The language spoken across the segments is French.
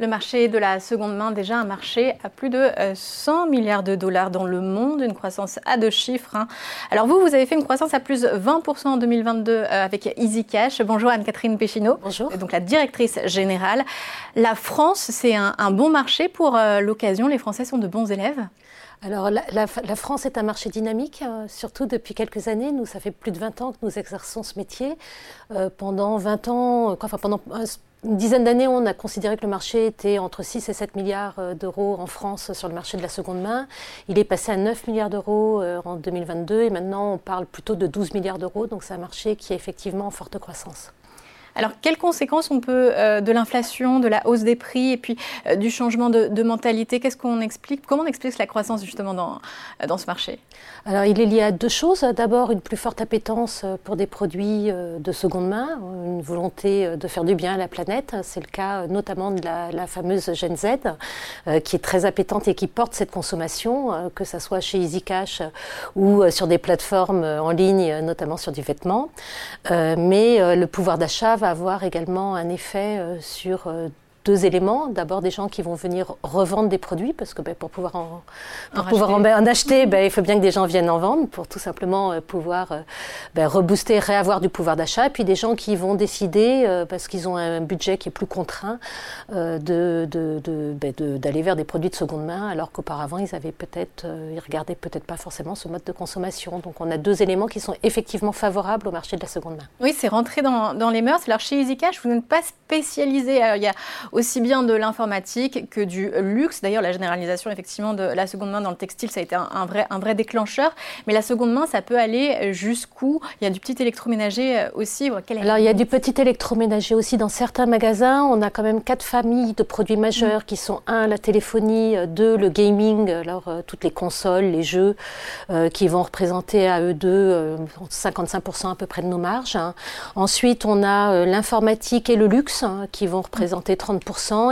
Le marché de la seconde main, déjà un marché à plus de 100 milliards de dollars dans le monde, une croissance à deux chiffres. Hein. Alors vous, vous avez fait une croissance à plus de 20% en 2022 avec EasyCash. Bonjour Anne-Catherine Péchineau. Bonjour. Donc la directrice générale. La France, c'est un, un, bon marché pour l'occasion. Les Français sont de bons élèves alors la, la, la, France est un marché dynamique, euh, surtout depuis quelques années. Nous, ça fait plus de 20 ans que nous exerçons ce métier. Euh, pendant 20 ans, enfin pendant une dizaine d'années, on a considéré que le marché était entre 6 et 7 milliards euh, d'euros en France sur le marché de la seconde main. Il est passé à 9 milliards d'euros en 2022 et maintenant on parle plutôt de 12 milliards d'euros. Donc c'est un marché qui est effectivement en forte croissance. Alors, quelles conséquences on peut euh, de l'inflation, de la hausse des prix et puis euh, du changement de, mentalité? Qu'est-ce qu'on explique? Comment on explique la croissance justement dans, euh, dans ce marché? Alors, il est lié à deux choses. D'abord, une plus forte appétence pour des produits de seconde main, une volonté de faire du bien à la planète. C'est le cas notamment de la, fameuse Gen Z, qui est très appétante et qui porte cette consommation, que ce soit chez EasyCash ou sur des plateformes en ligne, notamment sur du vêtement. mais le pouvoir d'achat va avoir également un effet euh, sur euh, deux éléments. D'abord, des gens qui vont venir revendre des produits, parce que ben, pour pouvoir en, pour pouvoir en, acheter, ben, il faut bien que des gens viennent en vendre pour tout simplement euh, pouvoir euh, ben, rebooster, réavoir du pouvoir d'achat. Et puis des gens qui vont décider, euh, parce qu'ils ont un budget qui est plus contraint, de, de, de, ben, d'aller vers des produits de seconde main, alors qu'auparavant, ils avaient peut-être, ils regardaient peut-être pas forcément ce mode de consommation. Donc on a deux éléments qui sont effectivement favorables au marché de la seconde main. Oui, c'est rentré dans, dans les mœurs. Alors chez EasyCash, vous n'êtes pas spécialisé. il y a aussi bien de l'informatique que du luxe. D'ailleurs, la généralisation effectivement de la seconde main dans le textile, ça a été un, vrai, un vrai déclencheur. Mais la seconde main, ça peut aller jusqu'où? Il y a du petit électroménager euh, aussi. Alors, il y a du petit électroménager aussi dans certains magasins. On a quand même quatre familles de produits majeurs qui sont un, la téléphonie, deux, le gaming, alors euh, toutes les consoles, les jeux euh, qui vont représenter à eux deux 55% à peu près de nos marges. Hein. Ensuite, on a l'informatique et le luxe hein, qui vont représenter 30%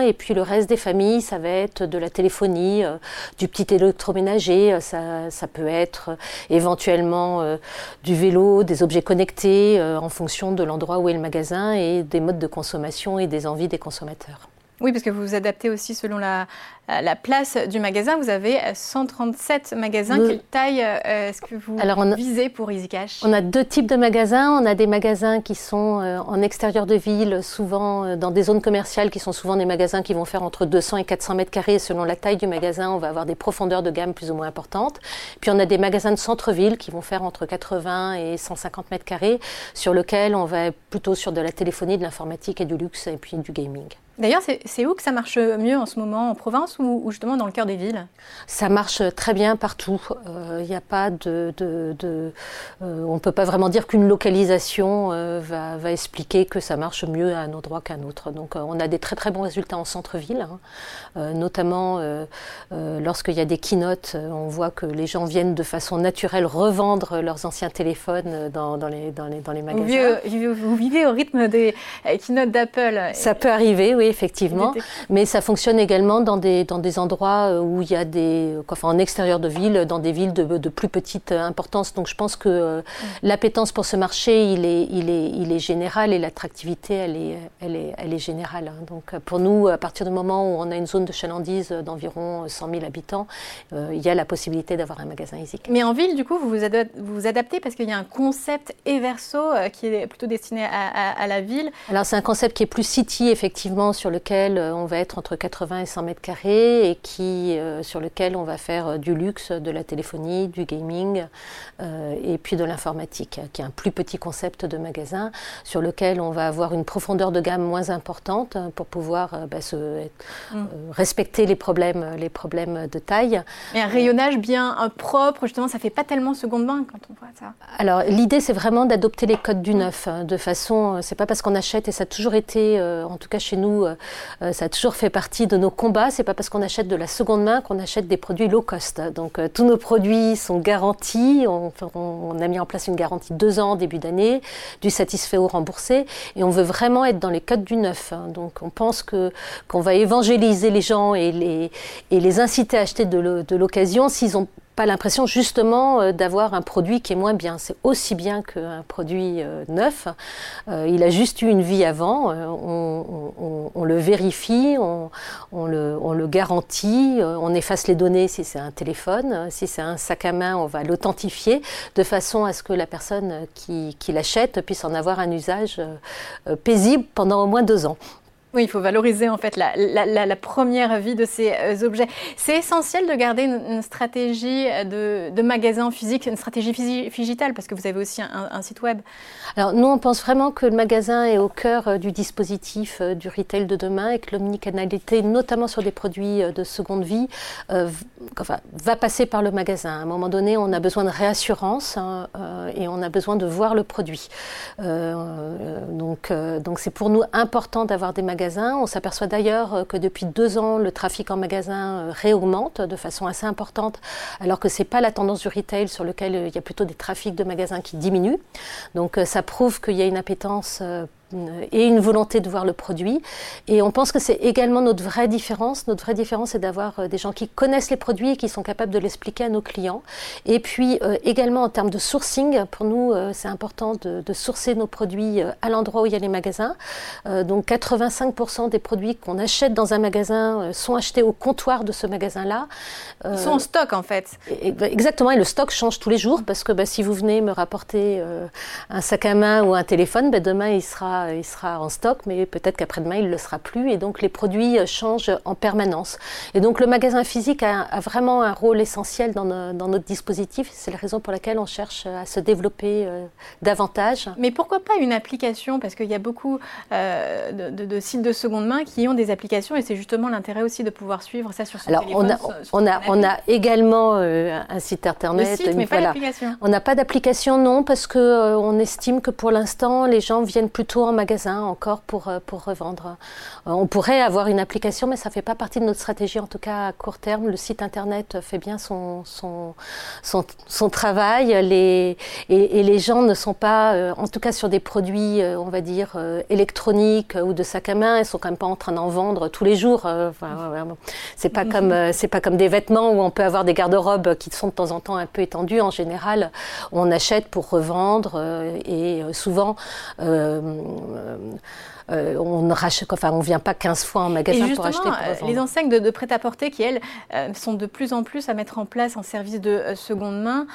et puis le reste des familles, ça va être de la téléphonie, euh, du petit électroménager, euh, ça, peut être euh, éventuellement du vélo, des objets connectés en fonction de l'endroit où est le magasin et des modes de consommation et des envies des consommateurs. Oui, parce que vous vous adaptez aussi selon la, la place du magasin. Vous avez 137 magasins. Quelle taille euh, est-ce que vous Alors visez pour EasyCash On a deux types de magasins. On a des magasins qui sont euh, en extérieur de ville, souvent euh, dans des zones commerciales qui sont souvent des magasins qui vont faire entre 200 et 400 mètres carrés. Selon la taille du magasin, on va avoir des profondeurs de gamme plus ou moins importantes. Puis on a des magasins de centre-ville qui vont faire entre 80 et 150 mètres carrés, sur lesquels on va plutôt sur de la téléphonie, de l'informatique et du luxe et puis du gaming. D'ailleurs, c'est où que ça marche mieux en ce moment En province ou, justement dans le cœur des villes? Ça marche très bien partout. Il euh, n'y a pas de. de, de euh, on ne peut pas vraiment dire qu'une localisation euh, va, va, expliquer que ça marche mieux à un endroit qu'à un autre. Donc on a des très très bons résultats en centre-ville, hein. notamment lorsqu'il y a des keynotes, on voit que les gens viennent de façon naturelle revendre leurs anciens téléphones dans, dans, les, dans, les, dans les magasins. Vous, vous vivez au rythme des keynotes d'Apple. Ça peut arriver, oui effectivement. Mais ça fonctionne également dans des, dans des endroits euh, où il y a des. Enfin, en extérieur de ville, dans des villes de, de plus petite euh, importance. Donc je pense que euh, l'appétence pour ce marché, il est, il est, il est général et l'attractivité, elle est, elle, est, elle est générale. Hein. Donc pour nous, à partir du moment où on a une zone de chalandise d'environ 100 000 habitants, il y a la possibilité d'avoir un magasin Easy. Mais en ville, du coup, vous vous, vous, adaptez parce qu'il y a un concept Everso qui est plutôt destiné à, à, à la ville. Alors c'est un concept qui est plus city, effectivement, sur lequel euh, on va être entre 80 et 100 mètres carrés et qui, euh, sur lequel on va faire euh, du luxe, de la téléphonie, du gaming et puis de l'informatique, qui est un plus petit concept de magasin sur lequel on va avoir une profondeur de gamme moins importante pour pouvoir bah, se, mm. respecter les problèmes, les problèmes de taille. Et un rayonnage bien propre, justement, ça fait pas tellement seconde main quand on voit ça. Alors l'idée, c'est vraiment d'adopter les codes du neuf, hein, de façon, c'est pas parce qu'on achète et ça a toujours été, en tout cas chez nous, euh, ça a toujours fait partie de nos combats. C'est pas parce qu'on achète de la seconde main qu'on achète des produits low cost. Donc euh, tous nos produits sont garantis. On, on, a mis en place une garantie deux ans début d'année, du satisfait au remboursé, et on veut vraiment être dans les codes du neuf. Hein. Donc on pense que qu'on va évangéliser les gens et les et les inciter à acheter de l'occasion s'ils ont pas l'impression justement d'avoir un produit qui est moins bien. C'est aussi bien qu'un produit neuf. il a juste eu une vie avant. On, le vérifie, on, le, garantit, on efface les données si c'est un téléphone, si c'est un sac à main, on va l'authentifier de façon à ce que la personne qui l'achète puisse en avoir un usage paisible pendant au moins deux ans. Oui, il faut valoriser en fait la, première vie de ces euh, objets. C'est essentiel de garder une, stratégie de, magasin physique, une stratégie digitale, parce que vous avez aussi un, site web. Alors nous, on pense vraiment que le magasin est au cœur euh, du dispositif euh, du retail de demain et que l'omnicanalité, notamment sur des produits de seconde vie, va passer par le magasin. À un moment donné, on a besoin de réassurance hein, et on a besoin de voir le produit. donc c'est pour nous important d'avoir des magasins on s'aperçoit d'ailleurs euh, que depuis deux ans, le trafic en magasin euh, réaugmente de façon assez importante, alors que ce n'est pas la tendance du retail sur lequel euh, il y a plutôt des trafics de magasins qui diminuent. Donc ça prouve qu'il y a une appétence et une volonté de voir le produit. Et on pense que c'est également notre vraie différence. Notre vraie différence, c'est d'avoir euh, des gens qui connaissent les produits et qui sont capables de l'expliquer à nos clients. Et puis euh, également en termes de sourcing, pour nous, euh, c'est important de, de, sourcer nos produits à l'endroit où il y a les magasins. donc 85% des produits qu'on achète dans un magasin sont achetés au comptoir de ce magasin-là. Ils sont en stock en fait. exactement, et le stock change tous les jours parce que bah, si vous venez me rapporter un sac à main ou un téléphone, bah, demain il sera il sera en stock, mais peut-être qu'après-demain, il ne le sera plus. Et donc, les produits euh, changent en permanence. Et donc, le magasin physique a, vraiment un rôle essentiel dans, notre dispositif. C'est la raison pour laquelle on cherche à se développer euh, davantage. Mais pourquoi pas une application? Parce qu'il y a beaucoup euh, de, sites de seconde main qui ont des applications et c'est justement l'intérêt aussi de pouvoir suivre ça sur son Alors, téléphone. On a, on a, on a également un site internet. Le site, mais pas l'application. On n'a pas d'application, non, parce qu'on on estime que pour l'instant, les gens viennent plutôt en magasin encore pour, euh, pour revendre. Euh, on pourrait avoir une application, mais ça ne fait pas partie de notre stratégie, en tout cas à court terme. Le site internet fait bien son, son, son, travail les, et, les gens ne sont pas, euh, en tout cas sur des produits, on va dire, électroniques ou de sac à main, ils sont quand même pas en train d'en vendre tous les jours. Enfin, c'est pas comme c'est pas comme des vêtements où on peut avoir des garde-robes qui sont de temps en temps un peu étendus. En général, on achète pour revendre et souvent euh, euh, on ne rachète, enfin, on vient pas 15 fois en magasin pour acheter. Pour les enseignes de, prêt-à-porter qui, elles, euh, sont de plus en plus à mettre en place en service de seconde main.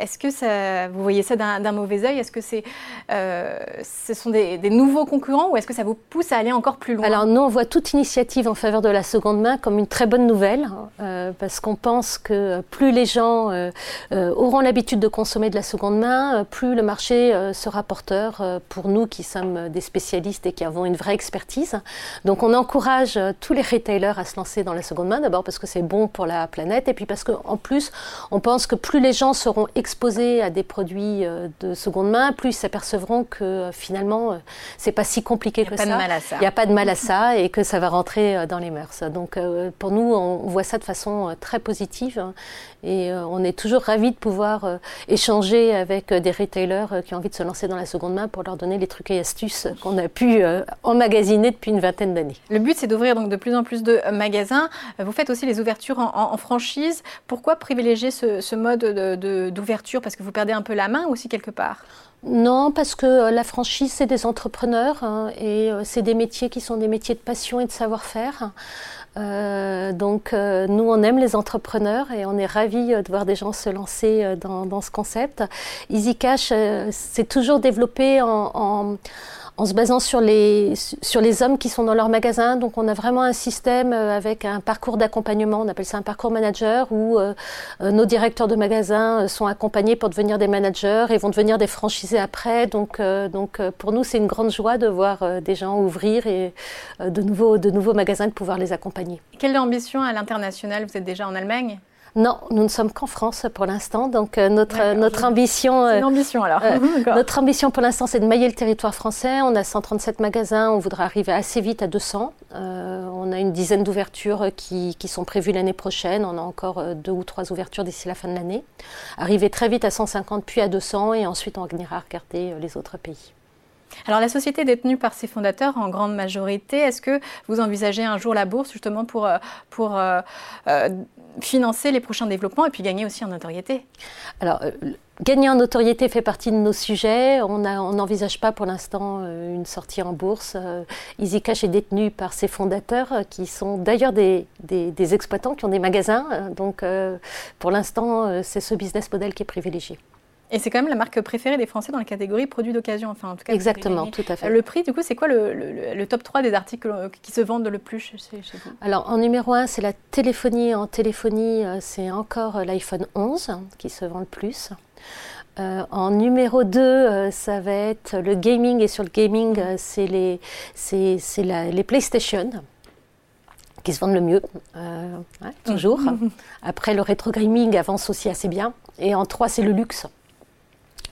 Est-ce que ça, vous voyez ça d'un mauvais œil? Est-ce que c'est, ce sont des, nouveaux concurrents ou est-ce que ça vous pousse à aller encore plus loin? Alors nous, on voit toute initiative en faveur de la seconde main comme une très bonne nouvelle parce qu'on pense que plus les gens auront l'habitude de consommer de la seconde main, plus le marché sera porteur pour nous qui sommes des spécialistes et qui avons une vraie expertise. Donc on encourage euh, tous les retailers à se lancer dans la seconde main, d'abord parce que c'est bon pour la planète, et puis parce qu'en plus, on pense que plus les gens seront exposés à des produits euh, de seconde main, plus ils s'apercevront que euh, finalement, c'est pas si compliqué que ça. Il n'y a pas de mal à ça et que ça va rentrer dans les mœurs. Donc pour nous, on voit ça de façon très positive hein, et on est toujours ravis de pouvoir échanger avec des retailers qui ont envie de se lancer dans la seconde main pour leur donner les trucs et astuces qu'on a pu euh, depuis une vingtaine d'années. Le but, c'est d'ouvrir donc de plus en plus de euh, magasins. Vous faites aussi les ouvertures en, franchise. Pourquoi privilégier ce, mode d'ouverture? Parce que vous perdez un peu la main aussi quelque part? Non, parce que euh, la franchise, c'est des entrepreneurs hein, et c'est des métiers qui sont des métiers de passion et de savoir-faire. donc nous, on aime les entrepreneurs et on est ravis de voir des gens se lancer dans, ce concept. EasyCash s'est toujours développé en en se basant sur les, hommes qui sont dans leur magasin. Donc on a vraiment un système euh, avec un parcours d'accompagnement, on appelle ça un parcours manager, où euh, euh, nos directeurs de magasins sont accompagnés pour devenir des managers et vont devenir des franchisés après. Donc, donc pour nous, c'est une grande joie de voir des gens ouvrir et de nouveaux magasins, de pouvoir les accompagner. Quelle ambition à l'international? Vous êtes déjà en Allemagne? Non, nous ne sommes qu'en France pour l'instant. Donc euh, notre, notre ambition, euh, ambition alors. Euh, notre ambition pour l'instant, c'est de mailler le territoire français. On a 137 magasins, on voudra arriver assez vite à 200. on a une dizaine d'ouvertures qui, qui, sont prévues l'année prochaine. On a encore deux ou trois ouvertures d'ici la fin de l'année. Arriver très vite à 150 puis à 200 et ensuite on ira regarder les autres pays. Alors la société est détenue par ses fondateurs en grande majorité. Est-ce que vous envisagez un jour la bourse justement pour, euh, pour euh, euh, financer les prochains développements et puis gagner aussi en notoriété? Alors Gagner en notoriété fait partie de nos sujets. On n'envisage pas pour l'instant une sortie en bourse. EasyCash est détenu par ses fondateurs, qui sont d'ailleurs des, des, des, exploitants qui ont des magasins. Donc pour l'instant, c'est ce business model qui est privilégié. Et c'est quand même la marque préférée des Français dans la catégorie produits d'occasion. Enfin, en tout cas, Exactement, tout à fait. Le prix, du coup, c'est quoi le, top 3 des articles qui se vendent le plus chez, vous? Alors, en numéro 1, c'est la téléphonie. En téléphonie, euh, c'est encore l'iPhone 11 qui se vend le plus. Euh, en numéro 2, euh, ça va être le gaming. Et sur le gaming, c'est les, les PlayStation qui se vendent le mieux, toujours. Après, le rétro gaming avance aussi assez bien. Et en 3, c'est le luxe.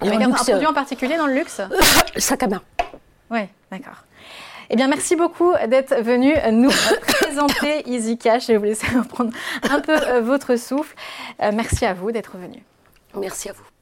Avec un, produit en particulier dans le luxe Sac à main. Oui, d'accord. Eh bien, merci beaucoup d'être venu nous présenter Easy Cash. Je vais vous laisser reprendre un peu euh, votre souffle. Euh, merci à vous d'être venu. Merci à vous.